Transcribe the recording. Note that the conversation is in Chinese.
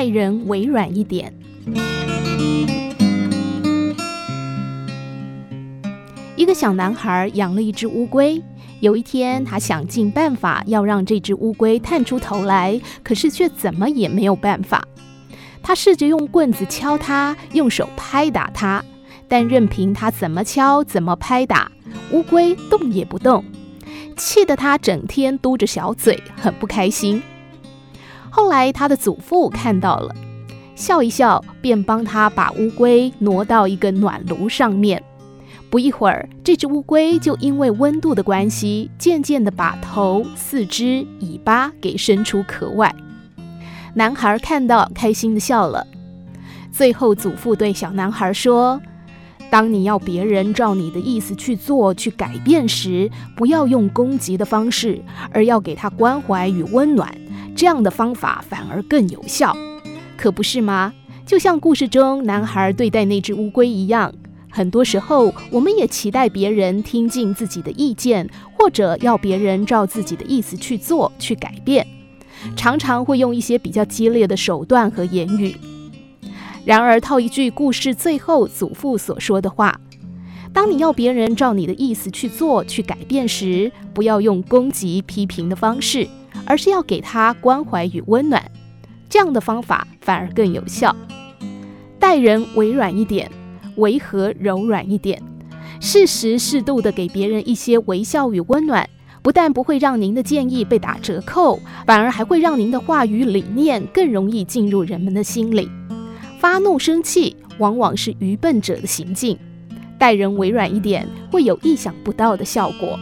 爱人微软一点。一个小男孩养了一只乌龟。有一天，他想尽办法要让这只乌龟探出头来，可是却怎么也没有办法。他试着用棍子敲它，用手拍打它，但任凭他怎么敲、怎么拍打，乌龟动也不动，气得他整天嘟着小嘴，很不开心。后来，他的祖父看到了，笑一笑，便帮他把乌龟挪到一个暖炉上面。不一会儿，这只乌龟就因为温度的关系，渐渐地把头、四肢、尾巴给伸出壳外。男孩看到，开心地笑了。最后，祖父对小男孩说：“当你要别人照你的意思去做、去改变时，不要用攻击的方式，而要给他关怀与温暖。这样的方法反而更有效，可不是吗？就像故事中男孩对待那只乌龟一样。”很多时候，我们也期待别人听进自己的意见，或者要别人照自己的意思去做、去改变，常常会用一些比较激烈的手段和言语。然而，套一句故事最后祖父所说的话：“当你要别人照你的意思去做、去改变时，不要用攻击、批评的方式，而是要给他关怀与温暖。这样的方法反而更有效。待人委软一点。”维和柔软一点，适时适度地给别人一些微笑与温暖，不但不会让您的建议被打折扣，反而还会让您的话语理念更容易进入人们的心里。发怒生气往往是愚笨者的行径，待人委软一点会有意想不到的效果。